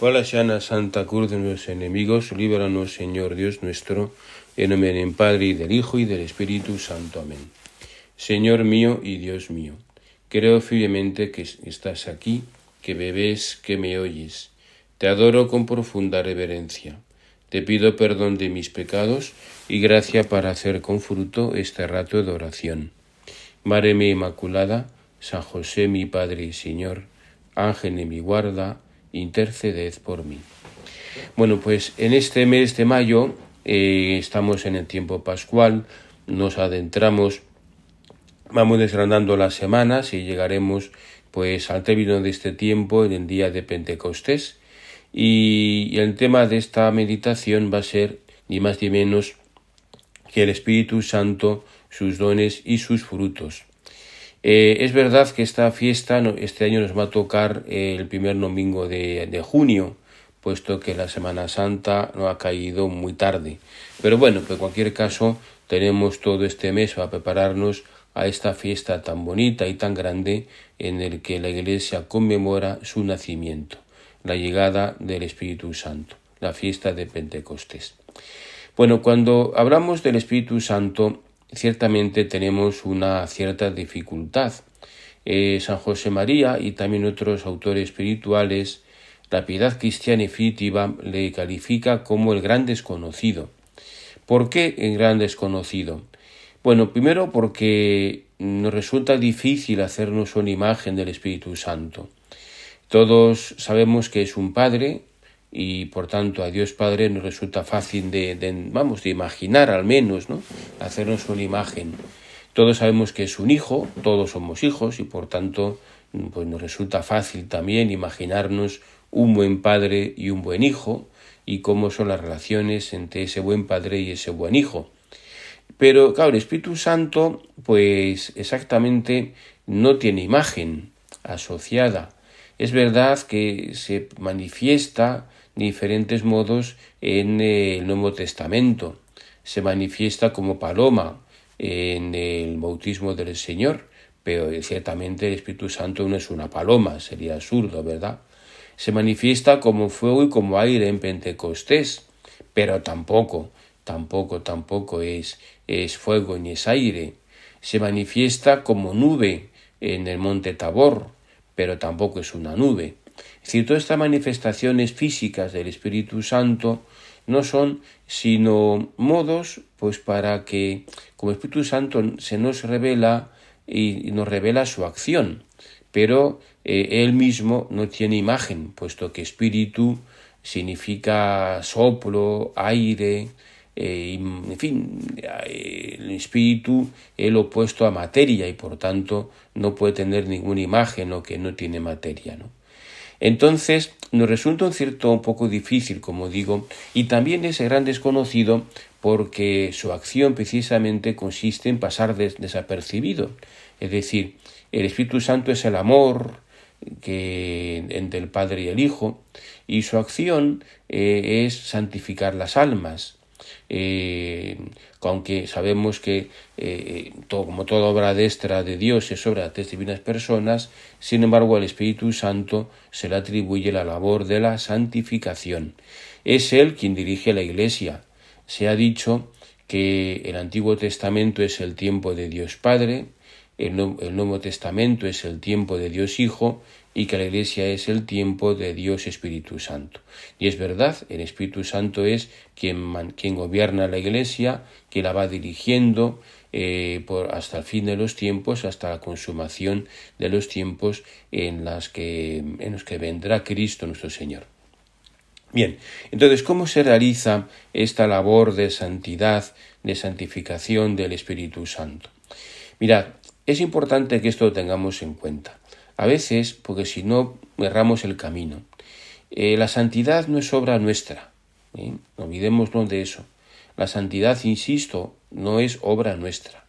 Por la sana Santa Cruz de nuestros enemigos, líbranos, Señor Dios nuestro, en nombre Padre y del Hijo y del Espíritu Santo. Amén. Señor mío y Dios mío, creo firmemente que estás aquí, que me ves, que me oyes. Te adoro con profunda reverencia. Te pido perdón de mis pecados y gracia para hacer con fruto este rato de oración. Madre Inmaculada, San José mi Padre y Señor, Ángel de mi guarda, interceded por mí. Bueno, pues en este mes de mayo eh, estamos en el tiempo pascual, nos adentramos, vamos desgranando las semanas y llegaremos pues al término de este tiempo en el día de Pentecostés y, el tema de esta meditación va a ser ni más ni menos que el Espíritu Santo, sus dones y sus frutos. Eh, es verdad que esta fiesta este año nos va a tocar eh, el primer domingo de, de, junio, puesto que la Semana Santa no ha caído muy tarde. Pero bueno, en cualquier caso, tenemos todo este mes para prepararnos a esta fiesta tan bonita y tan grande en el que la Iglesia conmemora su nacimiento, la llegada del Espíritu Santo, la fiesta de Pentecostés. Bueno, cuando hablamos del Espíritu Santo, ciertamente tenemos una cierta dificultad. Eh, San José María y también otros autores espirituales, la piedad cristiana definitiva le califica como el gran desconocido. ¿Por qué el gran desconocido? Bueno, primero porque nos resulta difícil hacernos una imagen del Espíritu Santo. Todos sabemos que es un Padre, y por tanto a Dios Padre nos resulta fácil de, vamos de imaginar al menos no hacernos una imagen. Todos sabemos que es un hijo todos somos hijos y por tanto pues nos resulta fácil también imaginarnos un buen padre y un buen hijo y cómo son las relaciones entre ese buen padre y ese buen hijo. Pero claro el Espíritu Santo pues exactamente no tiene imagen asociada. Es verdad que se manifiesta diferentes modos en el Nuevo Testamento. Se manifiesta como paloma en el bautismo del Señor, pero ciertamente el Espíritu Santo no es una paloma, sería absurdo, ¿verdad? Se manifiesta como fuego y como aire en Pentecostés, pero tampoco, tampoco, tampoco es, es fuego ni es aire. Se manifiesta como nube en el monte Tabor, pero tampoco es una nube. Todas estas manifestaciones físicas del Espíritu Santo no son sino modos pues para que como Espíritu Santo se nos revela y nos revela su acción, pero eh, él mismo no tiene imagen, puesto que espíritu significa soplo, aire, eh, en fin, el espíritu es lo opuesto a materia y por tanto no puede tener ninguna imagen o que no tiene materia, ¿no? Entonces, nos resulta un cierto un poco difícil, como digo, y también ese gran desconocido porque su acción precisamente consiste en pasar desapercibido. Es decir, el Espíritu Santo es el amor que entre el Padre y el Hijo, y su acción eh, es santificar las almas. Eh, aunque sabemos que eh, todo, como toda obra destra de Dios es obra de tres divinas personas, sin embargo al Espíritu Santo se le atribuye la labor de la santificación. Es Él quien dirige la Iglesia. Se ha dicho que el Antiguo Testamento es el tiempo de Dios Padre, el, Nuevo Testamento es el tiempo de Dios Hijo y que la Iglesia es el tiempo de Dios Espíritu Santo. Y es verdad, el Espíritu Santo es quien, quien gobierna la Iglesia, que la va dirigiendo eh, por, hasta el fin de los tiempos, hasta la consumación de los tiempos en, las que, en los que vendrá Cristo nuestro Señor. Bien, entonces, ¿cómo se realiza esta labor de santidad, de santificación del Espíritu Santo? Mirad, es importante que esto lo tengamos en cuenta. A veces, porque si no, erramos el camino. Eh, la santidad no es obra nuestra. ¿eh? No olvidémonos de eso. La santidad, insisto, no es obra nuestra.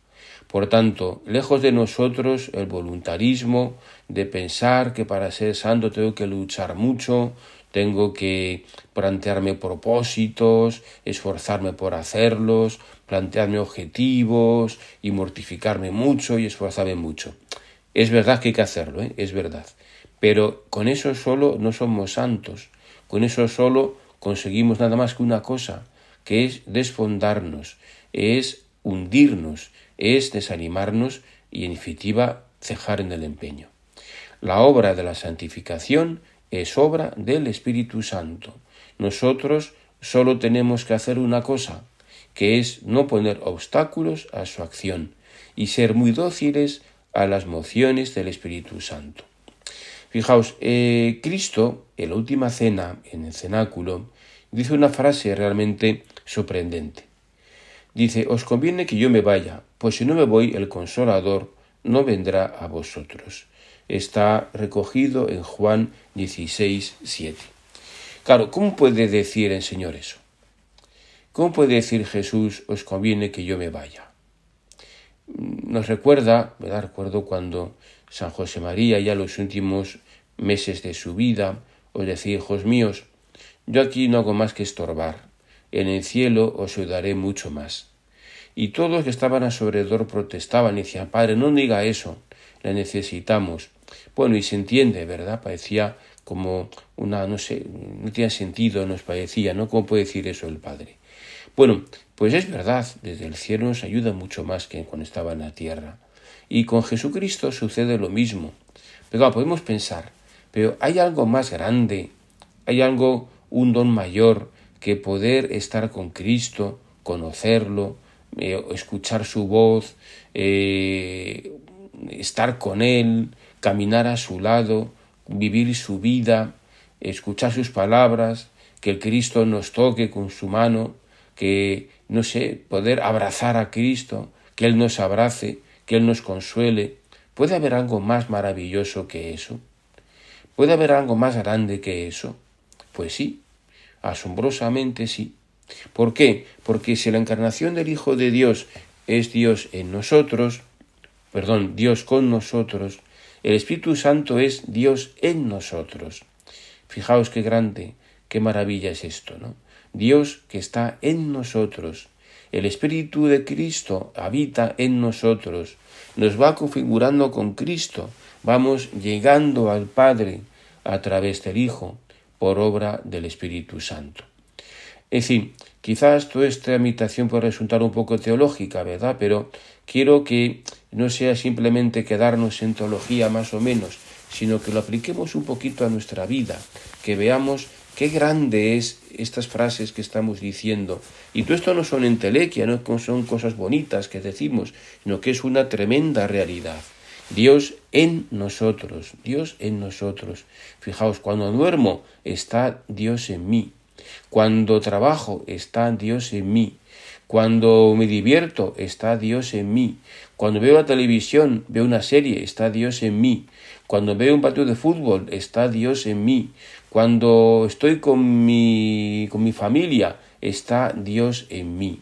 Por tanto, lejos de nosotros el voluntarismo de pensar que para ser santo tengo que luchar mucho, tengo que plantearme propósitos, esforzarme por hacerlos, plantearme objetivos y mortificarme mucho y esforzarme mucho. Es verdad que hay que hacerlo, ¿eh? es verdad. Pero con eso solo no somos santos, con eso solo conseguimos nada más que una cosa, que es desfondarnos, es hundirnos, es desanimarnos y en definitiva cejar en el empeño. La obra de la santificación es obra del Espíritu Santo. Nosotros solo tenemos que hacer una cosa, que es no poner obstáculos a su acción y ser muy dóciles a las mociones del Espíritu Santo. Fijaos, eh, Cristo, en la última cena, en el cenáculo, dice una frase realmente sorprendente. Dice, os conviene que yo me vaya, pues si no me voy, el consolador no vendrá a vosotros. Está recogido en Juan 16, 7. Claro, ¿cómo puede decir el Señor eso? ¿Cómo puede decir Jesús, os conviene que yo me vaya? Nos recuerda, ¿verdad? Recuerdo cuando San José María, ya los últimos meses de su vida, os decía, hijos míos, yo aquí no hago más que estorbar, en el cielo os ayudaré mucho más. Y todos que estaban a su alrededor protestaban y decían, Padre, no diga eso, le necesitamos. Bueno, y se entiende, ¿verdad? Parecía como una, no sé, no tenía sentido, nos parecía, ¿no? ¿Cómo puede decir eso el Padre? Bueno, pues es verdad, desde el cielo nos ayuda mucho más que cuando estaba en la tierra. Y con Jesucristo sucede lo mismo. Pero podemos pensar, pero hay algo más grande, hay algo, un don mayor, que poder estar con Cristo, conocerlo, eh, escuchar su voz, eh, estar con Él, caminar a su lado, vivir su vida, escuchar sus palabras, que el Cristo nos toque con su mano, que, no sé, poder abrazar a Cristo, que Él nos abrace, que Él nos consuele. ¿Puede haber algo más maravilloso que eso? ¿Puede haber algo más grande que eso? Pues sí, Asombrosamente sí. ¿Por qué? Porque si la encarnación del Hijo de Dios es Dios en nosotros, perdón, Dios con nosotros, el Espíritu Santo es Dios en nosotros. Fijaos qué grande, qué maravilla es esto, ¿no? Dios que está en nosotros. El Espíritu de Cristo habita en nosotros. Nos va configurando con Cristo. Vamos llegando al Padre a través del Hijo por obra del Espíritu Santo. Es decir, quizás toda esta imitación puede resultar un poco teológica, ¿verdad? Pero quiero que no sea simplemente quedarnos en teología más o menos, sino que lo apliquemos un poquito a nuestra vida, que veamos qué grande es estas frases que estamos diciendo. Y todo esto no son entelequia, no son cosas bonitas que decimos, sino que es una tremenda realidad. Dios en nosotros, Dios en nosotros. Fijaos, cuando duermo está Dios en mí. Cuando trabajo está Dios en mí. Cuando me divierto está Dios en mí. Cuando veo la televisión, veo una serie, está Dios en mí. Cuando veo un partido de fútbol, está Dios en mí. Cuando estoy con mi, con mi familia, está Dios en mí.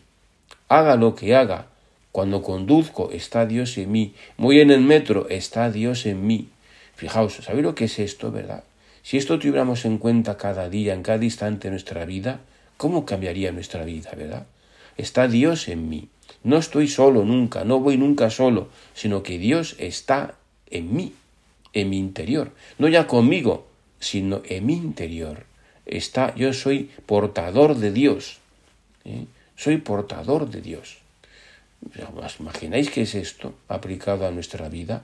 Haga lo que haga, cuando conduzco está Dios en mí. Voy en el metro, está Dios en mí. Fijaos, ¿sabéis lo que es esto, verdad? Si esto tuviéramos en cuenta cada día, en cada instante de nuestra vida, ¿cómo cambiaría nuestra vida, verdad? Está Dios en mí. No estoy solo nunca, no voy nunca solo, sino que Dios está en mí, en mi interior. No ya conmigo, sino en mi interior. Está, yo soy portador de Dios. ¿eh? Soy portador de Dios. ¿Os imagináis qué es esto aplicado a nuestra vida?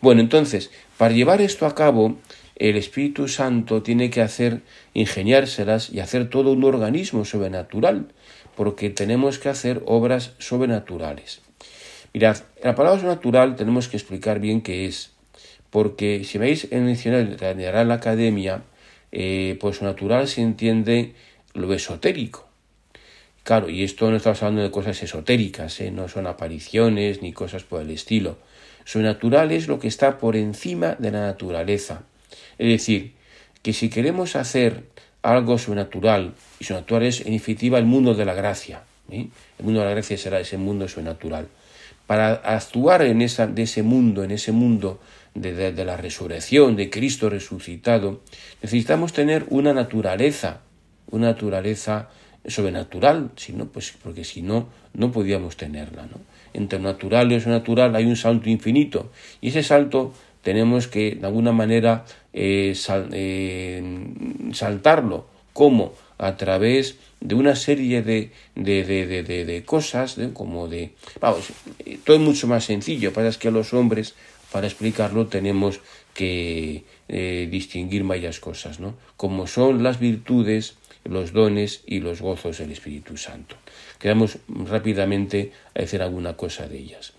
Bueno, entonces, para llevar esto a cabo, el Espíritu Santo tiene que hacer, ingeniárselas y hacer todo un organismo sobrenatural, porque tenemos que hacer obras sobrenaturales. Mirad, la palabra sobrenatural tenemos que explicar bien qué es, porque si veis en el de la Academia, eh, pues natural se entiende lo esotérico, Claro, y esto no estamos hablando de cosas esotéricas, ¿eh? no son apariciones ni cosas por el estilo. Sobrenatural es lo que está por encima de la naturaleza. Es decir, que si queremos hacer algo sobrenatural, y sobrenatural es en definitiva el mundo de la gracia, el mundo de la gracia será ese mundo sobrenatural. Para actuar en esa, de ese mundo, en ese mundo de, la resurrección, de Cristo resucitado, necesitamos tener una naturaleza, una naturaleza sobrenatural, sino, pues, porque si no, no podíamos tenerla. ¿no? Entre natural y sobrenatural hay un salto infinito, y ese salto tenemos que de alguna manera eh, eh, saltarlo. ¿Cómo? A través de una serie de, de, de, de cosas, como de... Vamos, todo es mucho más sencillo, pasa es que los hombres, para explicarlo, tenemos que eh, distinguir varias cosas, ¿no? Como son las virtudes, los dones y los gozos del Espíritu Santo. Quedamos rápidamente a decir alguna cosa de ellas.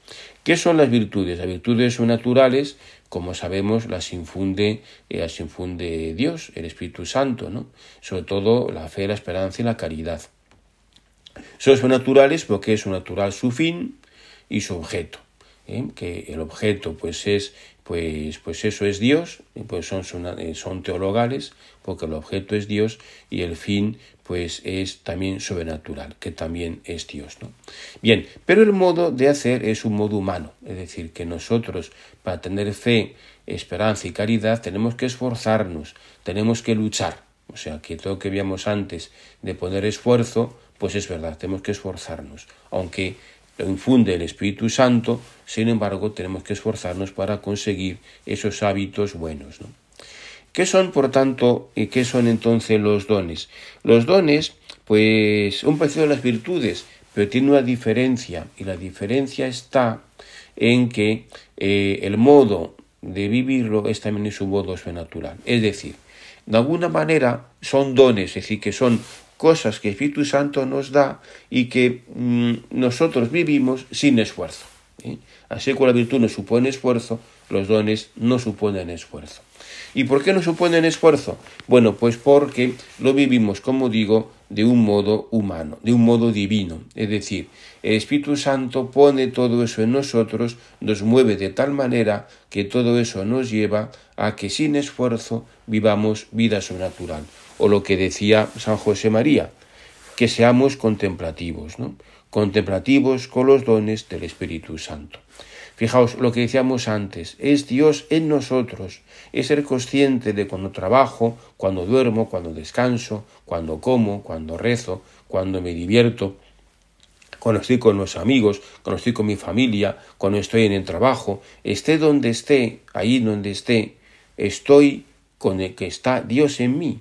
¿Qué son las virtudes? Las virtudes son naturales, como sabemos, las infunde, eh, las infunde Dios, el Espíritu Santo, ¿no? Sobre todo la fe, la esperanza y la caridad. Son naturales porque es natural su fin y su objeto. ¿Eh? que el objeto pues es pues, pues eso es Dios, pues son, son, son, teologales, porque el objeto es Dios y el fin pues es también sobrenatural, que también es Dios. ¿no? Bien, pero el modo de hacer es un modo humano, es decir, que nosotros para tener fe, esperanza y caridad tenemos que esforzarnos, tenemos que luchar. O sea, que todo lo que veíamos antes de poner esfuerzo, pues es verdad, tenemos que esforzarnos, aunque lo infunde el Espíritu Santo, sin embargo tenemos que esforzarnos para conseguir esos hábitos buenos. ¿no? ¿Qué son, por tanto, y qué son entonces los dones? Los dones, pues, un parecido a las virtudes, pero tiene una diferencia, y la diferencia está en que eh, el modo de vivirlo es también su modo sobrenatural. Es decir, de alguna manera son dones, es decir, que son cosas que el Espíritu Santo nos da y que mm, nosotros vivimos sin esfuerzo. ¿eh? Así que la virtud no supone esfuerzo, los dones no suponen esfuerzo. ¿Y por qué no suponen esfuerzo? Bueno, pues porque lo vivimos, como digo, de un modo humano, de un modo divino. Es decir, el Espíritu Santo pone todo eso en nosotros, nos mueve de tal manera que todo eso nos lleva a que sin esfuerzo vivamos vida sobrenatural o lo que decía San José María, que seamos contemplativos, ¿no? contemplativos con los dones del Espíritu Santo. Fijaos, lo que decíamos antes, es Dios en nosotros, es ser consciente de cuando trabajo, cuando duermo, cuando descanso, cuando como, cuando rezo, cuando me divierto, cuando estoy con los amigos, cuando estoy con mi familia, cuando estoy en el trabajo, esté donde esté, ahí donde esté, estoy con el que está Dios en mí.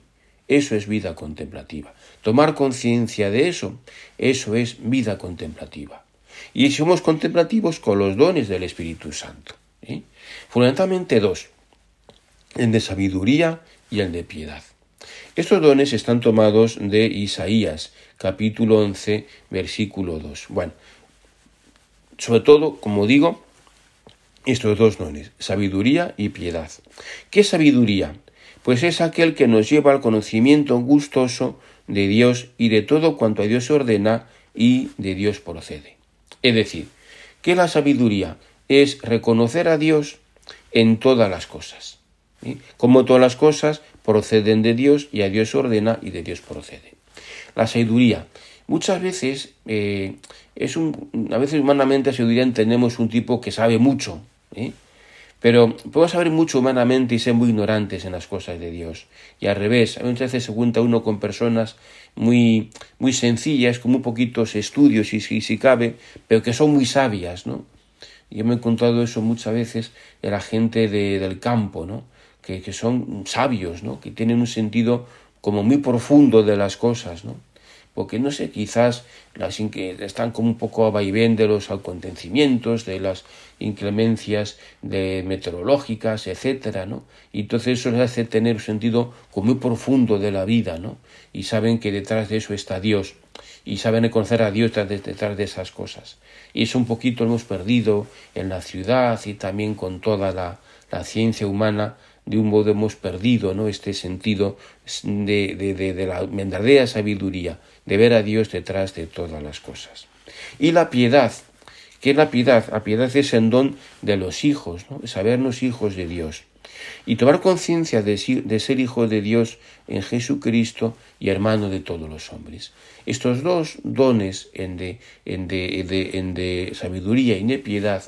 Eso es vida contemplativa. Tomar conciencia de eso, eso es vida contemplativa. Y somos contemplativos con los dones del Espíritu Santo. ¿eh? Fundamentalmente dos, el de sabiduría y el de piedad. Estos dones están tomados de Isaías, capítulo 11, versículo 2. Bueno, sobre todo, como digo, estos dos dones, sabiduría y piedad. ¿Qué sabiduría? Pues es aquel que nos lleva al conocimiento gustoso de Dios y de todo cuanto a Dios ordena y de Dios procede. Es decir, que la sabiduría es reconocer a Dios en todas las cosas. Como todas las cosas proceden de Dios y a Dios ordena y de Dios procede. La sabiduría. Muchas veces eh, es un, a veces humanamente a sabiduría entendemos un tipo que sabe mucho, ¿eh? Pero podemos saber mucho humanamente y ser muy ignorantes en las cosas de Dios. Y al revés, muchas veces se cuenta uno con personas muy, muy sencillas, con muy poquitos estudios, y si, cabe, pero que son muy sabias, ¿no? Yo me he encontrado eso muchas veces de la gente de, del campo, ¿no? Que, que son sabios, ¿no? Que tienen un sentido como muy profundo de las cosas, ¿no? Porque no sé, quizás las están como un poco a vaivén de los acontecimientos, de las inclemencias de meteorológicas, etcétera, ¿no? Y entonces eso les hace tener un sentido como muy profundo de la vida, ¿no? Y saben que detrás de eso está Dios, y saben reconocer a Dios detrás de esas cosas. Y eso un poquito lo hemos perdido en la ciudad y también con toda la, la ciencia humana, de un modo hemos perdido ¿no? este sentido de, de, de, la verdadera sabiduría, de ver a Dios detrás de todas las cosas. Y la piedad, ¿qué es la piedad? La piedad es el don de los hijos, ¿no? sabernos hijos de Dios. Y tomar conciencia de, ser hijo de Dios en Jesucristo y hermano de todos los hombres. Estos dos dones de, en de, en de sabiduría y de piedad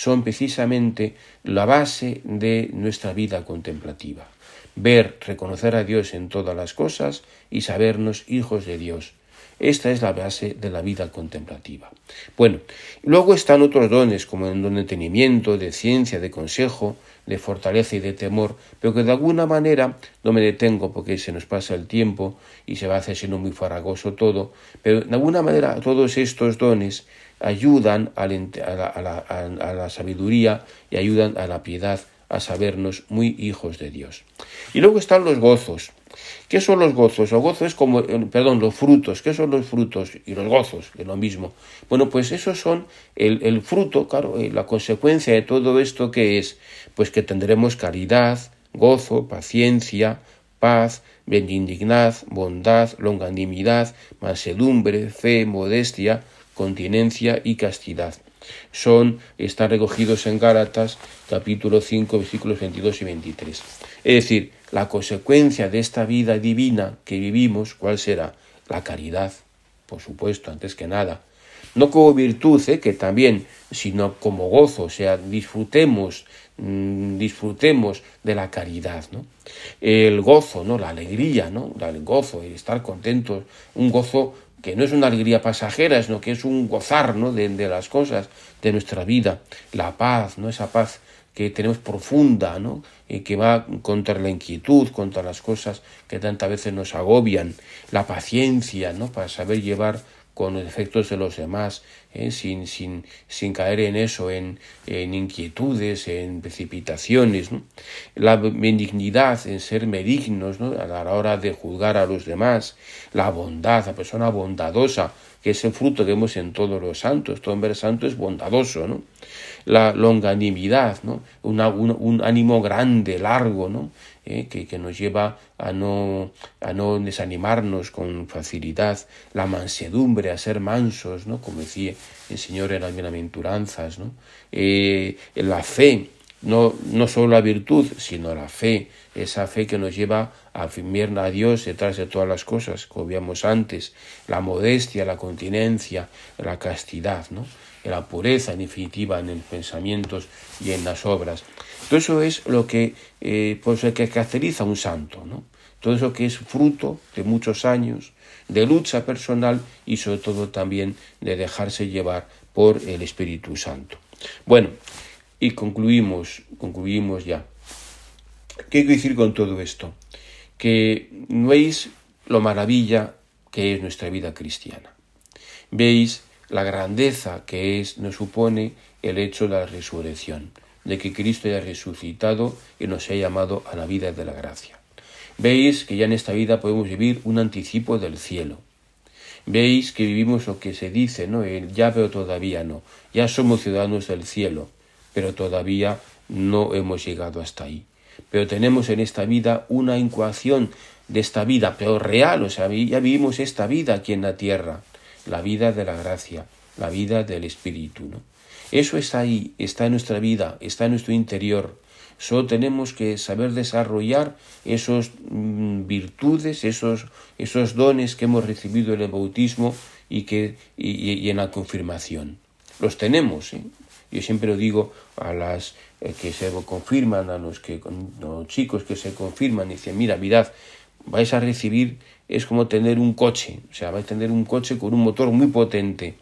son precisamente la base de nuestra vida contemplativa. Ver, reconocer a Dios en todas las cosas y sabernos hijos de Dios. Esta es la base de la vida contemplativa. Bueno, luego están otros dones, como el don de entendimiento, de ciencia, de consejo, de fortaleza y de temor, pero que de alguna manera no me detengo porque se nos pasa el tiempo y se va sino muy farragoso todo, pero de alguna manera todos estos dones ayudan a la, sabiduría y ayudan a la piedad a sabernos muy hijos de Dios. Y luego están los gozos. ¿Qué son los gozos? Los gozos es como, eh, perdón, los frutos. ¿Qué son los frutos? Y los gozos, es lo mismo. Bueno, pues esos son el, fruto, claro, eh, la consecuencia de todo esto que es, pues que tendremos caridad, gozo, paciencia, paz, benignidad, bondad, longanimidad, mansedumbre, fe, modestia, continencia y castidad. Son, están recogidos en Gálatas capítulo 5 versículos 22 y 23. Es decir, la consecuencia de esta vida divina que vivimos, ¿cuál será? La caridad, por supuesto, antes que nada. No como virtud, ¿eh? que también, sino como gozo, o sea, disfrutemos, mm, disfrutemos de la caridad, ¿no? El gozo, ¿no? La alegría, ¿no? El gozo, el estar contentos, un gozo que no es una alegría pasajera, sino que es un gozar ¿no? de, las cosas de nuestra vida, la paz, ¿no? esa paz que tenemos profunda, ¿no? y que va contra la inquietud, contra las cosas que tantas veces nos agobian, la paciencia, ¿no? para saber llevar con los defectos de los demás, ¿eh? sin, sin, sin, caer en eso, en, en inquietudes, en precipitaciones, la benignidad, en ser benignos ¿no? a la hora de juzgar a los demás, la bondad, la persona bondadosa, que es el fruto que vemos en todos los santos, todo hombre santo es bondadoso, ¿no? la longanimidad, ¿no? un, ánimo grande, largo, ¿no? Eh, que, nos lleva a no, a no desanimarnos con facilidad, la mansedumbre, a ser mansos, ¿no? como decía el Señor en las bienaventuranzas, ¿no? Eh, la fe, no, no solo la virtud, sino la fe, esa fe que nos lleva a afirmar a Dios detrás de todas las cosas, como veíamos antes, la modestia, la continencia, la castidad, ¿no? la pureza en definitiva en los pensamientos y en las obras. Todo eso es lo que, eh, que caracteriza a un santo, ¿no? Todo eso que es fruto de muchos años de lucha personal y sobre todo también de dejarse llevar por el Espíritu Santo. Bueno, y concluimos, concluimos ya. ¿Qué quiero decir con todo esto? Que veis lo maravilla que es nuestra vida cristiana. Veis la grandeza que es, nos supone el hecho de la resurrección, de que Cristo haya resucitado y nos haya llamado a la vida de la gracia. Veis que ya en esta vida podemos vivir un anticipo del cielo. Veis que vivimos lo que se dice, ¿no? El ya pero todavía no. Ya somos ciudadanos del cielo, pero todavía no hemos llegado hasta ahí. Pero tenemos en esta vida una incuación de esta vida, pero real, o sea, ya vivimos esta vida aquí en la tierra la vida de la gracia, la vida del Espíritu. ¿no? Eso está ahí, está en nuestra vida, está en nuestro interior. Solo tenemos que saber desarrollar esos mm, virtudes, esos, esos dones que hemos recibido en el bautismo y, que, y, en la confirmación. Los tenemos. ¿eh? Yo siempre lo digo a las eh, que se confirman, a los, que, los chicos que se confirman, dicen, mira, mirad, vais a recibir es como tener un coche, o sea, vais a tener un coche con un motor muy potente.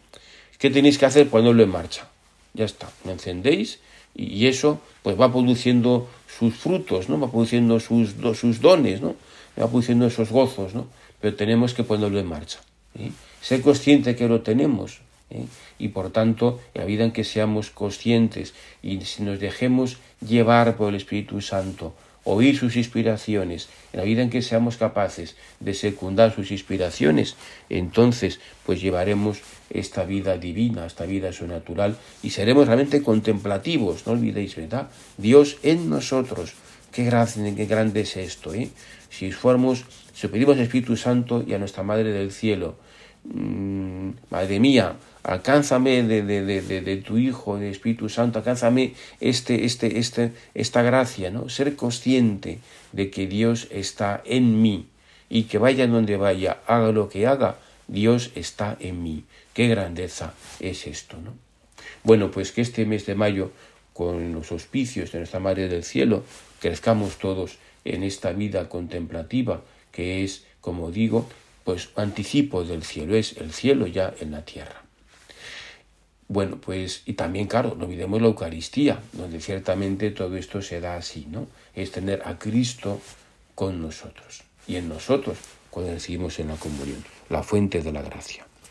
¿Qué tenéis que hacer? Ponerlo en marcha. Ya está, lo encendéis y eso pues va produciendo sus frutos, ¿no? Va produciendo sus, sus dones, ¿no? Va produciendo esos gozos, ¿no? Pero tenemos que ponerlo en marcha. ¿eh? Ser consciente que lo tenemos. ¿eh? Y por tanto, en la vida en que seamos conscientes y si nos dejemos llevar por el Espíritu Santo, oír sus inspiraciones, en la vida en que seamos capaces de secundar sus inspiraciones, entonces pues llevaremos esta vida divina, esta vida sobrenatural y seremos realmente contemplativos, no olvidéis, ¿verdad? Dios en nosotros. Qué grande, qué grande es esto, ¿eh? Si fuéramos, si pedimos al Espíritu Santo y a nuestra Madre del Cielo, mmm, Madre mía, alcánzame de, de, de, de, tu Hijo, de Espíritu Santo, alcánzame este, este, este, esta gracia, ¿no? Ser consciente de que Dios está en mí y que vaya donde vaya, haga lo que haga, Dios está en mí. Qué grandeza es esto, ¿no? Bueno, pues que este mes de mayo, con los auspicios de nuestra Madre del Cielo, crezcamos todos en esta vida contemplativa, que es, como digo, pues anticipo del cielo, es el cielo ya en la tierra. Bueno, pues, y también, claro, no olvidemos la Eucaristía, donde ciertamente todo esto se da así, ¿no? Es tener a Cristo con nosotros y en nosotros cuando recibimos en la comunión, la fuente de la gracia.